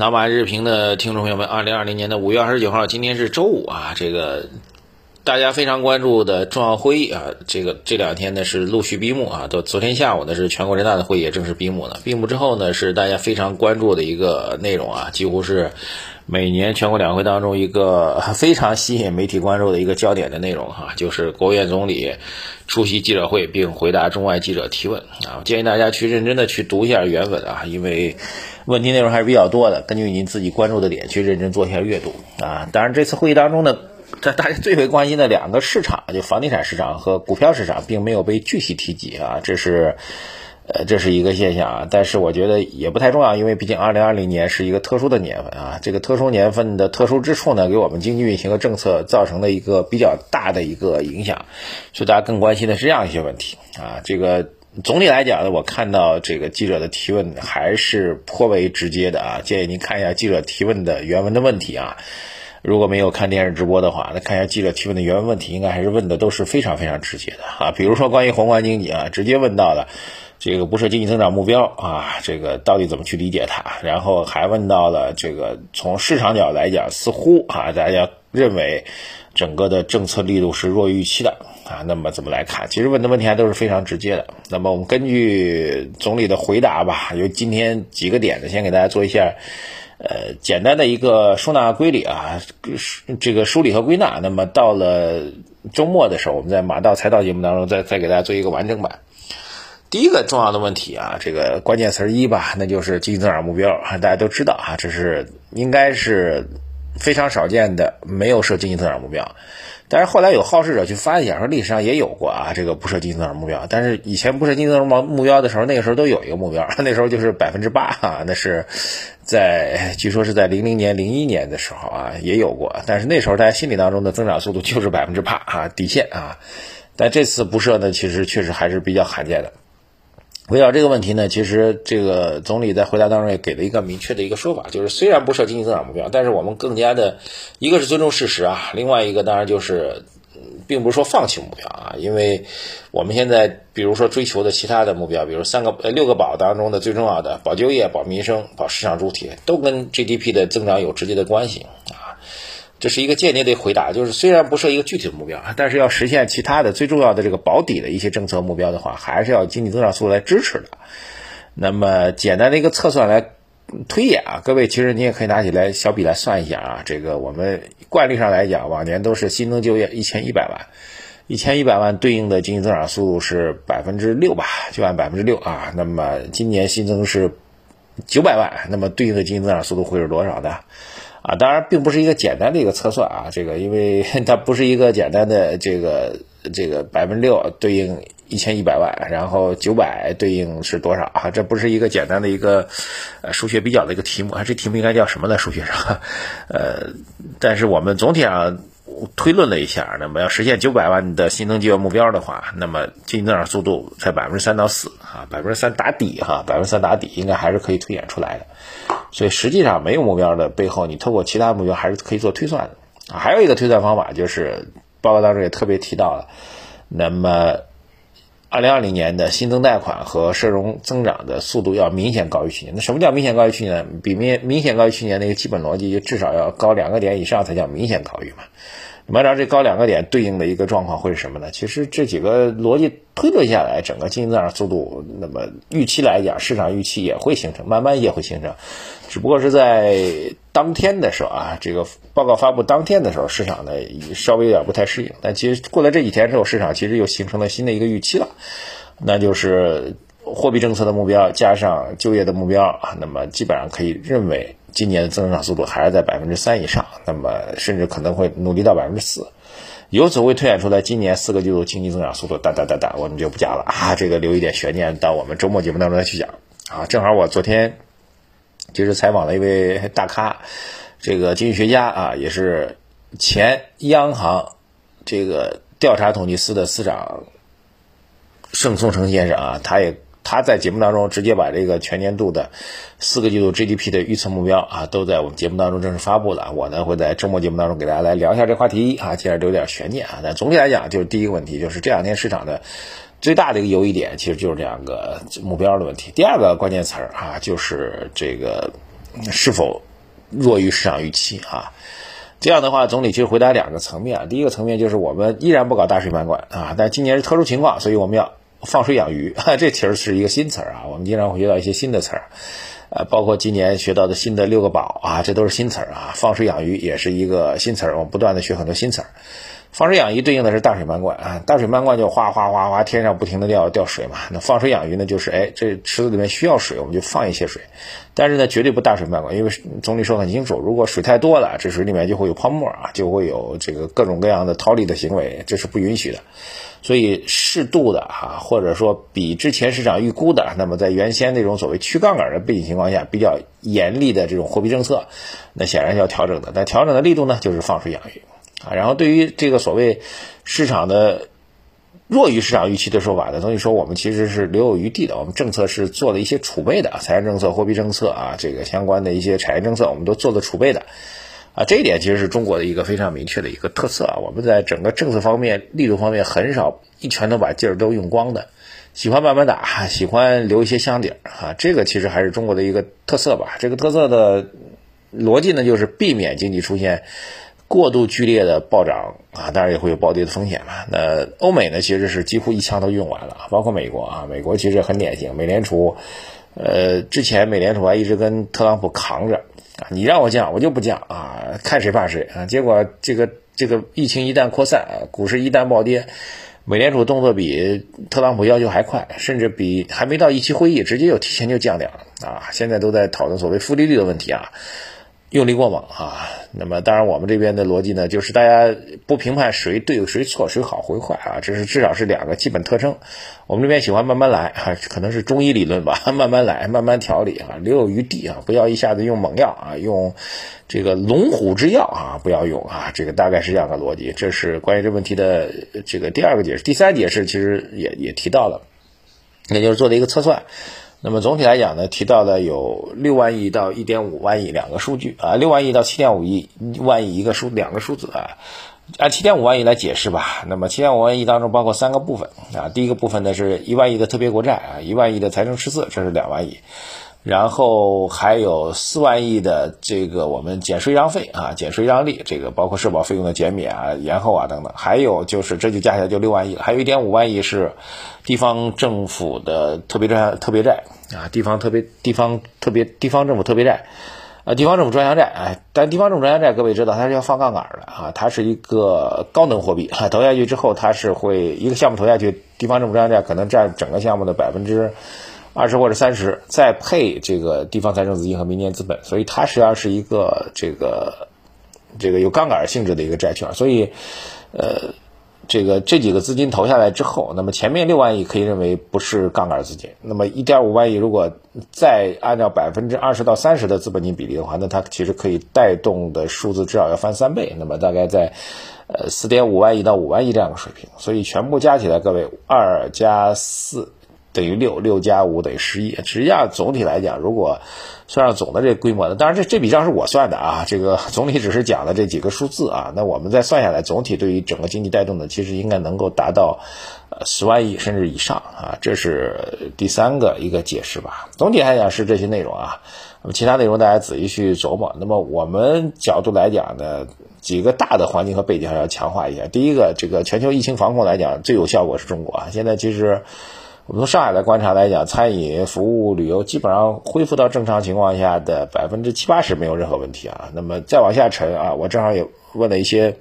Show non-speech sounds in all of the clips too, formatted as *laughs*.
老马日评的听众朋友们，二零二零年的五月二十九号，今天是周五啊，这个大家非常关注的重要会议啊，这个这两天呢是陆续闭幕啊，都昨天下午呢是全国人大的会议也正式闭幕了。闭幕之后呢，是大家非常关注的一个内容啊，几乎是每年全国两会当中一个 *laughs* 非常吸引媒体关注的一个焦点的内容哈，就是国务院总理出席记者会并回答中外记者提问啊。建议大家去认真的去读一下原文啊，因为。问题内容还是比较多的，根据您自己关注的点去认真做一下阅读啊。当然，这次会议当中呢，这 *laughs* 大家最为关心的两个市场，就房地产市场和股票市场，并没有被具体提及啊。这是，呃，这是一个现象啊。但是我觉得也不太重要，因为毕竟二零二零年是一个特殊的年份啊。这个特殊年份的特殊之处呢，给我们经济运行和政策造成了一个比较大的一个影响，所以大家更关心的是这样一些问题啊。这个。总体来讲呢，我看到这个记者的提问还是颇为直接的啊，建议您看一下记者提问的原文的问题啊。如果没有看电视直播的话，那看一下记者提问的原文问题，应该还是问的都是非常非常直接的啊。比如说关于宏观经济啊，直接问到了这个不设经济增长目标啊，这个到底怎么去理解它？然后还问到了这个从市场角来讲，似乎啊大家认为。整个的政策力度是弱于预期的啊，那么怎么来看？其实问的问题还都是非常直接的。那么我们根据总理的回答吧，有今天几个点呢，先给大家做一下呃简单的一个收纳归理啊，这个梳理和归纳。那么到了周末的时候，我们在马道财道节目当中再再给大家做一个完整版。第一个重要的问题啊，这个关键词一吧，那就是经济增长目标啊，大家都知道啊，这是应该是。非常少见的没有设经济增长目标，但是后来有好事者去发现说历史上也有过啊，这个不设经济增长目标。但是以前不设经济增长目标的时候，那个时候都有一个目标，*laughs* 那时候就是百分之八啊，那是在据说是在零零年、零一年的时候啊也有过，但是那时候大家心里当中的增长速度就是百分之八啊底线啊，但这次不设呢，其实确实还是比较罕见的。围绕这个问题呢，其实这个总理在回答当中也给了一个明确的一个说法，就是虽然不设经济增长目标，但是我们更加的，一个是尊重事实啊，另外一个当然就是，并不是说放弃目标啊，因为我们现在比如说追求的其他的目标，比如三个六个保当中的最重要的保就业、保民生、保市场主体，都跟 GDP 的增长有直接的关系啊。这是一个间接的回答，就是虽然不设一个具体的目标，但是要实现其他的最重要的这个保底的一些政策目标的话，还是要经济增长速度来支持的。那么简单的一个测算来推演啊，各位其实你也可以拿起来小笔来算一下啊。这个我们惯例上来讲，往年都是新增就业一千一百万，一千一百万对应的经济增长速度是百分之六吧，就按百分之六啊。那么今年新增是九百万，那么对应的经济增长速度会是多少呢？啊，当然并不是一个简单的一个测算啊，这个因为 *laughs* 它不是一个简单的这个这个百分之六对应一千一百万，然后九百对应是多少啊？这不是一个简单的一个呃数学比较的一个题目啊，这题目应该叫什么呢？数学上，*laughs* 呃，但是我们总体上。推论了一下，那么要实现九百万的新增就业目标的话，那么经济增长速度在百分之三到四啊，百分之三打底哈，百分之三打底应该还是可以推演出来的。所以实际上没有目标的背后，你透过其他目标还是可以做推算的啊。还有一个推算方法就是报告当中也特别提到了，那么二零二零年的新增贷款和社融增长的速度要明显高于去年。那什么叫明显高于去年？比明明显高于去年的一个基本逻辑，就至少要高两个点以上才叫明显高于嘛。按照这高两个点对应的一个状况会是什么呢？其实这几个逻辑推论下来，整个经济增长速度，那么预期来讲，市场预期也会形成，慢慢也会形成，只不过是在当天的时候啊，这个报告发布当天的时候，市场呢稍微有点不太适应。但其实过了这几天之后，市场其实又形成了新的一个预期了，那就是货币政策的目标加上就业的目标啊，那么基本上可以认为。今年的增长速度还是在百分之三以上，那么甚至可能会努力到百分之四，由此会推演出来今年四个季度经济增长速度哒哒哒哒，我们就不讲了啊，这个留一点悬念，到我们周末节目当中再去讲啊。正好我昨天就是采访了一位大咖，这个经济学家啊，也是前央行这个调查统计司的司长盛松成先生啊，他也。他在节目当中直接把这个全年度的四个季度 GDP 的预测目标啊，都在我们节目当中正式发布了。我呢会在周末节目当中给大家来聊一下这话题啊，既然留点悬念啊。但总体来讲，就是第一个问题，就是这两天市场的最大的一个犹疑点，其实就是这两个目标的问题。第二个关键词儿啊，就是这个是否弱于市场预期啊。这样的话，总体其实回答两个层面啊。第一个层面就是我们依然不搞大水漫灌啊，但今年是特殊情况，所以我们要放水养鱼，*laughs* 这其实是一个新词儿啊。我们经常会学到一些新的词儿，呃，包括今年学到的新的六个宝啊，这都是新词儿啊。放水养鱼也是一个新词儿，我们不断的学很多新词儿。放水养鱼对应的是大水漫灌啊，大水漫灌就哗哗哗哗，天上不停的掉掉水嘛。那放水养鱼呢，就是哎，这池子里面需要水，我们就放一些水，但是呢，绝对不大水漫灌，因为总理说很清楚，如果水太多了，这水里面就会有泡沫啊，就会有这个各种各样的逃离的行为，这是不允许的。所以适度的哈，或者说比之前市场预估的，那么在原先那种所谓去杠杆的背景情况下，比较严厉的这种货币政策，那显然要调整的。但调整的力度呢，就是放水养鱼。啊，然后对于这个所谓市场的弱于市场预期的说法呢，等于说我们其实是留有余地的。我们政策是做了一些储备的，财政政策、货币政策啊，这个相关的一些产业政策，我们都做了储备的。啊，这一点其实是中国的一个非常明确的一个特色啊。我们在整个政策方面、力度方面很少一拳头把劲儿都用光的，喜欢慢慢打，喜欢留一些箱底儿啊。这个其实还是中国的一个特色吧。这个特色的逻辑呢，就是避免经济出现。过度剧烈的暴涨啊，当然也会有暴跌的风险嘛。那欧美呢，其实是几乎一枪都用完了，包括美国啊，美国其实很典型。美联储，呃，之前美联储还一直跟特朗普扛着啊，你让我降，我就不降啊，看谁怕谁啊。结果这个这个疫情一旦扩散，股市一旦暴跌，美联储动作比特朗普要求还快，甚至比还没到一期会议，直接就提前就降掉了啊。现在都在讨论所谓负利率的问题啊。用力过猛啊！那么当然，我们这边的逻辑呢，就是大家不评判谁对谁错，谁好谁坏啊，这是至少是两个基本特征。我们这边喜欢慢慢来啊，可能是中医理论吧，*laughs* 慢慢来，慢慢调理啊，留有余地啊，不要一下子用猛药啊，用这个龙虎之药啊，不要用啊，这个大概是这样的逻辑。这是关于这问题的这个第二个解释，第三解释其实也也提到了，也就是做了一个测算。那么总体来讲呢，提到的有六万亿到一点五万亿两个数据啊，六万亿到七点五亿万亿一个数两个数字啊，按七点五万亿来解释吧。那么七点五万亿当中包括三个部分啊，第一个部分呢是一万亿的特别国债啊，一万亿的财政赤字，这是两万亿。然后还有四万亿的这个我们减税让费啊，减税让利，这个包括社保费用的减免啊、延后啊等等。还有就是这就加起来就六万亿了，还有一点五万亿是地方政府的特别债、特别债啊，地方特别、地方特别、地方政府特别债啊，地方政府专项债。哎，但地方政府专项债各位知道它是要放杠杆的啊，它是一个高能货币啊，投下去之后它是会一个项目投下去，地方政府专项债可能占整个项目的百分之。二十或者三十，再配这个地方财政资金和民间资本，所以它实际上是一个这个这个有杠杆性质的一个债券。所以，呃，这个这几个资金投下来之后，那么前面六万亿可以认为不是杠杆资金。那么一点五万亿如果再按照百分之二十到三十的资本金比例的话，那它其实可以带动的数字至少要翻三倍。那么大概在呃四点五万亿到五万亿这样的水平。所以全部加起来，各位二加四。等于六，六加五等于十一。实际上，总体来讲，如果算上总的这个规模的，当然这这笔账是我算的啊。这个总体只是讲了这几个数字啊。那我们再算下来，总体对于整个经济带动的，其实应该能够达到呃十万亿甚至以上啊。这是第三个一个解释吧。总体来讲是这些内容啊。那么其他内容大家仔细去琢磨。那么我们角度来讲呢，几个大的环境和背景还要强化一下。第一个，这个全球疫情防控来讲，最有效果是中国啊。现在其实。我们从上海的观察来讲，餐饮、服务、旅游基本上恢复到正常情况下的百分之七八十没有任何问题啊。那么再往下沉啊，我正好也问了一些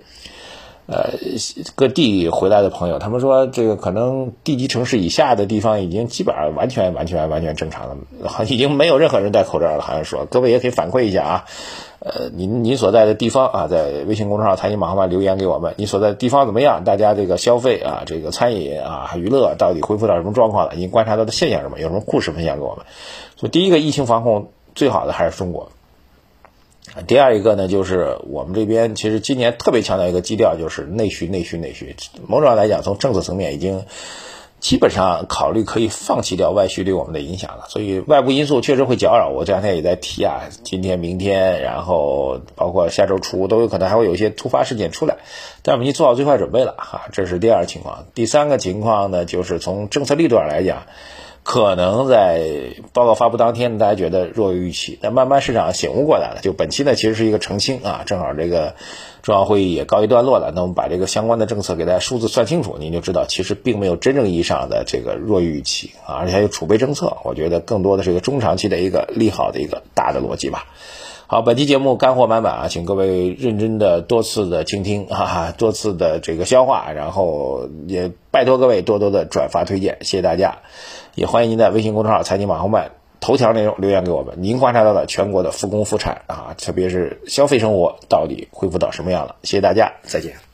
呃各地回来的朋友，他们说这个可能地级城市以下的地方已经基本上完全完全完全正常了，已经没有任何人戴口罩了。好像说各位也可以反馈一下啊。呃，您您所在的地方啊，在微信公众号“财经马后炮”留言给我们，你所在的地方怎么样？大家这个消费啊，这个餐饮啊，娱乐到底恢复到什么状况了？您观察到的现象什么？有什么故事分享给我们？所以第一个疫情防控最好的还是中国。第二一个呢，就是我们这边其实今年特别强调一个基调，就是内需、内需、内需。某种上来讲，从政策层面已经。基本上考虑可以放弃掉外需对我们的影响了，所以外部因素确实会搅扰。我这两天也在提啊，今天、明天，然后包括下周初都有可能还会有一些突发事件出来，但我们已经做好最坏准备了哈。这是第二情况。第三个情况呢，就是从政策力度上来讲。可能在报告发布当天，大家觉得弱于预期，但慢慢市场醒悟过来了。就本期呢，其实是一个澄清啊，正好这个重要会议也告一段落了。那我们把这个相关的政策给大家数字算清楚，您就知道其实并没有真正意义上的这个弱于预期啊，而且还有储备政策，我觉得更多的是一个中长期的一个利好的一个大的逻辑吧。好，本期节目干货满满啊，请各位认真的多次的倾听，哈哈，多次的这个消化，然后也拜托各位多多的转发推荐，谢谢大家，也欢迎您在微信公众号财经马后曼头条内容留言给我们，您观察到的全国的复工复产啊，特别是消费生活到底恢复到什么样了？谢谢大家，再见。